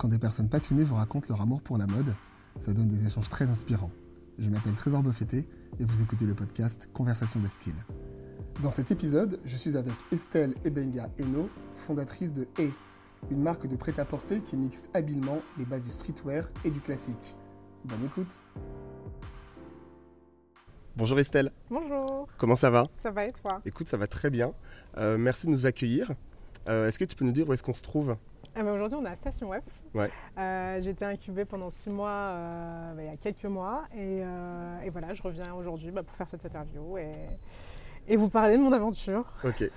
Quand des personnes passionnées vous racontent leur amour pour la mode, ça donne des échanges très inspirants. Je m'appelle Trésor Beaufetté et vous écoutez le podcast Conversation de style. Dans cet épisode, je suis avec Estelle Ebenga Eno, fondatrice de E, une marque de prêt-à-porter qui mixe habilement les bases du streetwear et du classique. Bonne écoute Bonjour Estelle, Bonjour, comment ça va? Ça va et toi? Écoute, ça va très bien. Euh, merci de nous accueillir. Euh, est-ce que tu peux nous dire où est-ce qu'on se trouve? Ah ben Aujourd'hui, on est à Station F. Ouais. Euh, J'ai été incubée pendant six mois, euh, ben, il y a quelques mois. Et, euh, et voilà, je reviens aujourd'hui bah, pour faire cette interview et, et vous parler de mon aventure. Ok.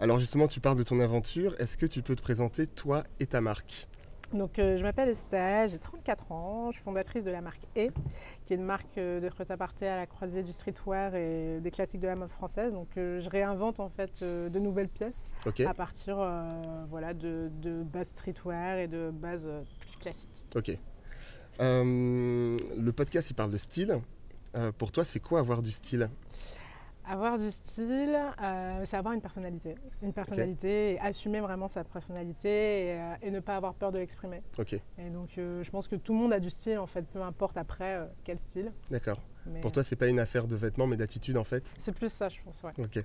Alors justement, tu parles de ton aventure. Est-ce que tu peux te présenter toi et ta marque? Donc, euh, je m'appelle Estelle, j'ai 34 ans, je suis fondatrice de la marque E, qui est une marque euh, de prêt-à-porter à la croisée du streetwear et des classiques de la mode française. Donc, euh, je réinvente en fait de nouvelles pièces à partir voilà, de, de bases streetwear et de bases plus classiques. Ok. Le podcast, il parle de style. Pour toi, c'est quoi avoir du style? Avoir du style, euh, c'est avoir une personnalité. Une personnalité et assumer vraiment sa personnalité et, euh, et ne pas avoir peur de l'exprimer. Ok, Et donc, euh, je pense que tout le monde a du style, en fait, peu importe après euh, quel style. d'accord. Mais, Pour toi, c'est pas une affaire de vêtements, mais d'attitude en fait. c'est plus ça, je pense. Ouais. Ok.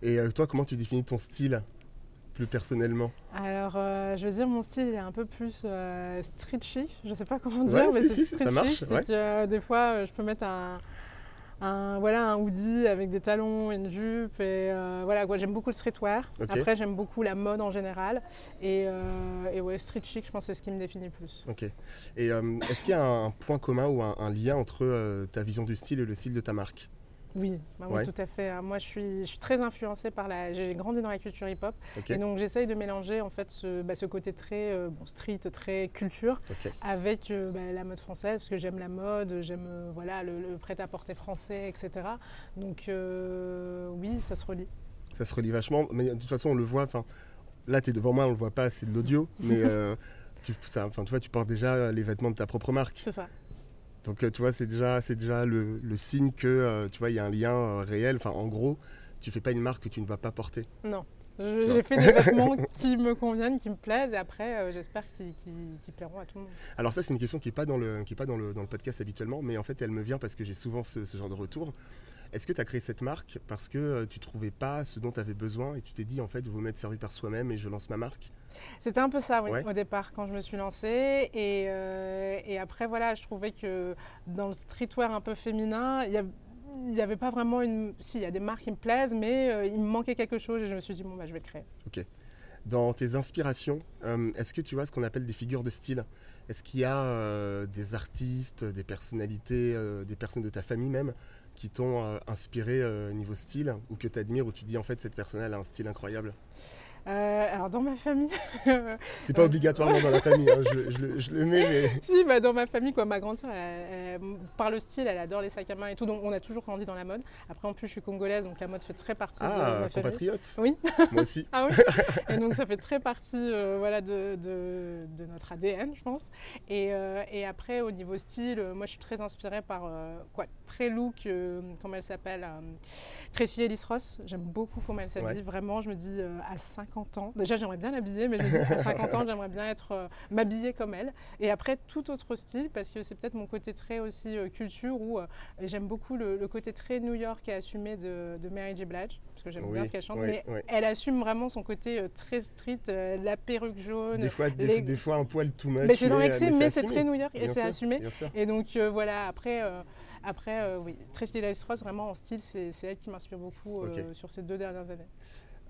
Et toi, comment tu définis ton style plus personnellement? Alors, euh, je veux dire, mon style est un peu plus euh, street chic. Je sais pas comment dire, Ouais, mais si, c'est si, street ça marche, chic. Ouais. que euh, des fois, je peux mettre un, un, voilà, un hoodie avec des talons, une jupe. Et euh, voilà, quoi, j'aime beaucoup le streetwear. Après, j'aime beaucoup la mode en général. Et, euh, et ouais, street chic, je pense c'est ce qui me définit le plus. Ok. Et euh, est-ce qu'il y a un point commun ou un, un lien entre ta vision du style et le style de ta marque? Oui, bah oui, Ouais. tout à fait. Moi, je suis, je suis très influencée par la. J'ai grandi dans la culture hip-hop. Et donc, j'essaye de mélanger en fait ce, bah, ce côté très euh, bon, street, très culture. Avec euh, bah, la mode française, parce que j'aime la mode, j'aime euh, voilà, le, le prêt-à-porter français, etc. Donc oui, ça se relie. Ça se relie vachement, mais de toute façon, on le voit. Enfin, là, tu es devant moi, on le voit pas, c'est de l'audio, mais tu, ça, tu vois, tu portes déjà les vêtements de ta propre marque. C'est ça. Donc, euh, tu vois, c'est déjà, c'est déjà le, le signe que, euh, tu vois, il y a un lien euh, réel. Enfin, en gros, tu fais pas une marque que tu ne vas pas porter. Non. J'ai fait des vêtements qui me conviennent, qui me plaisent, et après, euh, j'espère qu'ils plairont à tout le monde. Alors ça, c'est une question qui n'est pas, dans le, qui est pas dans, le, dans le podcast habituellement, mais en fait, elle me vient parce que j'ai souvent ce, ce genre de retour. Est-ce que tu as créé cette marque parce que euh, tu trouvais pas ce dont tu avais besoin et tu t'es dit, en fait, mieux être servi par soi-même et je lance ma marque? C'était un peu ça, oui, Ouais. au départ, quand je me suis lancée. Et, euh, et après, voilà, je trouvais que dans le streetwear un peu féminin, il y a- il n'y avait pas vraiment une. Si, il y a des marques qui me plaisent, mais euh, il me manquait quelque chose et je me suis dit, bon, bah, je vais le créer. Dans tes inspirations, euh, est-ce que tu vois ce qu'on appelle des figures de style? Est-ce qu'il y a euh, des artistes, des personnalités, des personnes de ta famille même, qui t'ont inspiré niveau style ou que tu admires ou tu dis en fait cette personne elle a un style incroyable? Euh, alors, dans ma famille. C'est pas Euh, obligatoirement dans la famille, hein, je, je le- je le mets, mais. Si, bah, dans ma famille, quoi, ma grande sœur, par le style, elle adore les sacs à main et tout. Donc, on a toujours grandi dans la mode. Après, en plus, je suis congolaise, donc la mode fait très partie de Ah, ma famille. compatriote Oui. Moi aussi. Ah oui Et donc, ça fait très partie euh, voilà, de, de- de notre ADN, je pense. Et, euh, et après, au niveau style, moi, je suis très inspirée par, quoi, très look, comment elle s'appelle Tracy Ellis Ross. J'aime beaucoup comment elle s'habille. Ouais. Vraiment, je me dis, à 50 ans, déjà, j'aimerais bien l'habiller, mais je me dis, à 50 ans, j'aimerais bien être euh, m'habiller comme elle. Et après, tout autre style, parce que c'est peut-être mon côté très aussi euh, culture, où euh, j'aime beaucoup le, le côté très New York et assumé de, de Mary J. Blige, parce que j'aime Oui, bien ce qu'elle chante, oui, mais oui. elle assume vraiment son côté très street, la perruque jaune. Des fois, des, les- des fois un poil too much. mais c'est dans l'excès, mais c'est très New York et c'est assumé. Et donc voilà, après, après euh, oui, Tracy Ellis Ross, vraiment en style, c'est elle qui m'inspire beaucoup euh, sur ces deux dernières années.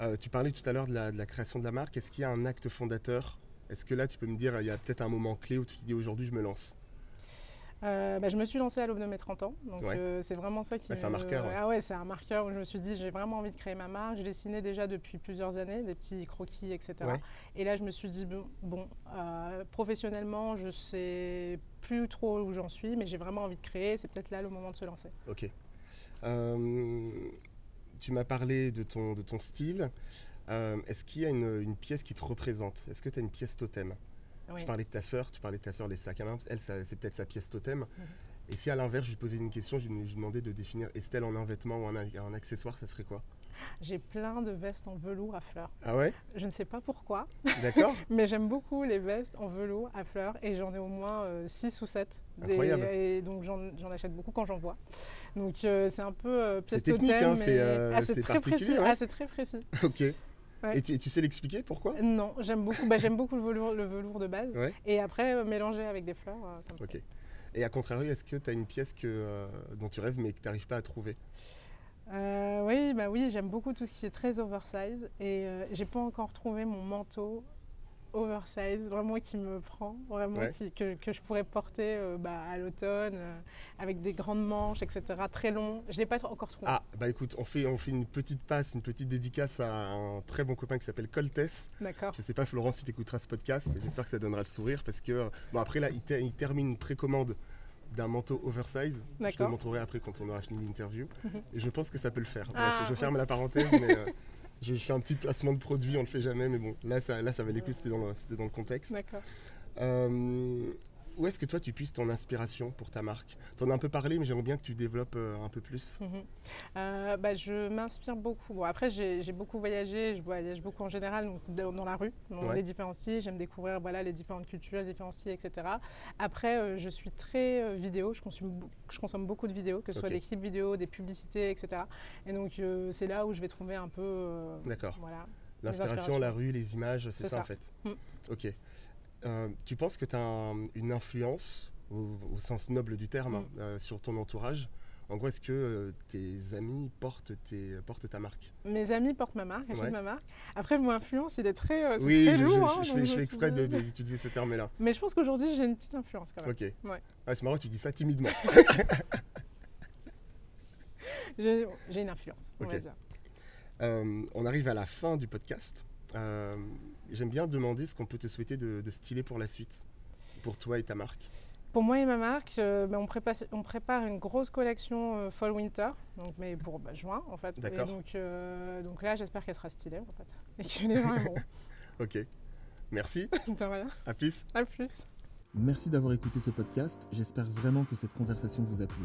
Euh, tu parlais tout à l'heure de la, de la création de la marque. Est-ce qu'il y a un acte fondateur? Est-ce que là, tu peux me dire, il y a peut-être un moment clé où tu te dis aujourd'hui, je me lance? Euh, bah, je me suis lancée à l'aube de mes 30 ans, donc Ouais. euh, c'est vraiment ça qui. Ouais, c'est un marqueur, ouais. Ah ouais, c'est un marqueur où je me suis dit j'ai vraiment envie de créer ma marque. Je dessinais déjà depuis plusieurs années des petits croquis, etc. Ouais. Et là, je me suis dit bon, bon, professionnellement, je sais plus trop où j'en suis, mais j'ai vraiment envie de créer. C'est peut-être là le moment de se lancer. Ok. Tu m'as parlé de ton, de ton style. Euh, Est-ce qu'il y a une, une pièce qui te représente? Est-ce que tu as une pièce totem? Oui. Tu parlais de ta sœur, tu parlais de ta sœur, les sacs à main. Elle, c'est peut-être sa pièce totem. Mhm. Et si à l'inverse, je lui posais une question, je lui je lui demandais de définir Estelle en un vêtement ou en un, un accessoire, ça serait quoi? J'ai plein de vestes en velours à fleurs. Ah ouais? Je ne sais pas pourquoi, D'accord mais j'aime beaucoup les vestes en velours à fleurs et j'en ai au moins 6 ou 7. Incroyable. et donc j'en achète beaucoup quand j'en vois. Donc euh, c'est un peu euh, C'est technique, hein, c'est, euh, ah, c'est très précis. ouais. Ah, c'est très précis. Ok. Ouais. Et tu, et tu sais l'expliquer pourquoi? Non, j'aime beaucoup, bah, j'aime beaucoup le velours, le velours de base. Ouais. Et après, euh, mélanger avec des fleurs, euh, ça me Ok. Et à contrario, est-ce que tu as une pièce que, euh, dont tu rêves mais que tu n'arrives pas à trouver? Euh, oui, bah oui, j'aime beaucoup tout ce qui est très oversize et euh, j'ai pas encore trouvé mon manteau oversize vraiment qui me prend, vraiment Ouais. qui- que, que je pourrais porter euh, bah, à l'automne euh, avec des grandes manches, etc. Très long. Je l'ai pas encore trouvé. Ah, bah écoute, on fait, on fait une petite passe, une petite dédicace à un très bon copain qui s'appelle Coltès. D'accord. Je sais pas, Florent, si tu écouteras ce podcast, j'espère que ça donnera le sourire parce que, bon, après là, il, il termine une précommande d'un manteau oversize. Je te le montrerai après quand on aura fini l'interview. Mhm. Et je pense que ça peut le faire. Bref, Ah, je ferme la parenthèse, mais euh, je fais un petit placement de produit, on le fait jamais, mais bon, là, ça, là, ça valait le coup, c'était dans, le- c'était dans le contexte. D'accord. Euh, où est-ce que toi tu puisses ton inspiration pour ta marque? T'en as un peu parlé, mais j'aimerais bien que tu développes euh, un peu plus. Mhm. Euh, bah, je m'inspire beaucoup. Bon, après, j'ai beaucoup voyagé, je voyage beaucoup en général donc, dans la rue, dans Ouais. les différents styles. J'aime découvrir voilà, les différentes cultures, les différents styles, etc. Après, euh, je suis très vidéo, je consomme, beau- je consomme beaucoup de vidéos, que ce soit des clips vidéo, des publicités, etc. Et donc, c'est là où je vais trouver un peu. D'accord. voilà. L'inspiration, la rue, les images, c'est ça, en fait. Mm. Ok. Euh, tu penses que tu as une influence, au, au sens noble du terme, Mm. euh, sur ton entourage? En gros, est-ce que euh, tes amis portent, tes, portent ta marque? Mes amis portent ma marque, achètent Ouais. ma marque. Après, le mot influence, il est très, euh, Oui, très je, lourd. je- hein, je donc fais, je exprès d'utiliser ce terme-là. Mais je pense qu'aujourd'hui, j'ai une petite influence quand même. Ok. Ouais. Ah, c'est marrant, tu dis ça timidement. J'ai une influence, on va dire. Euh, on arrive à la fin du podcast. J'aime bien demander ce qu'on peut te souhaiter de, de stylé pour la suite, pour toi et ta marque. Pour moi et ma marque, euh, ben, on, prépare, on prépare une grosse collection euh, fall-winter, donc mais pour bah, juin en fait. Et D'accord. Donc, euh, donc là, j'espère qu'elle sera stylée en fait, et que les gens. Ok. Merci. De rien. À plus. À plus. Merci d'avoir écouté ce podcast, j'espère vraiment que cette conversation vous a plu.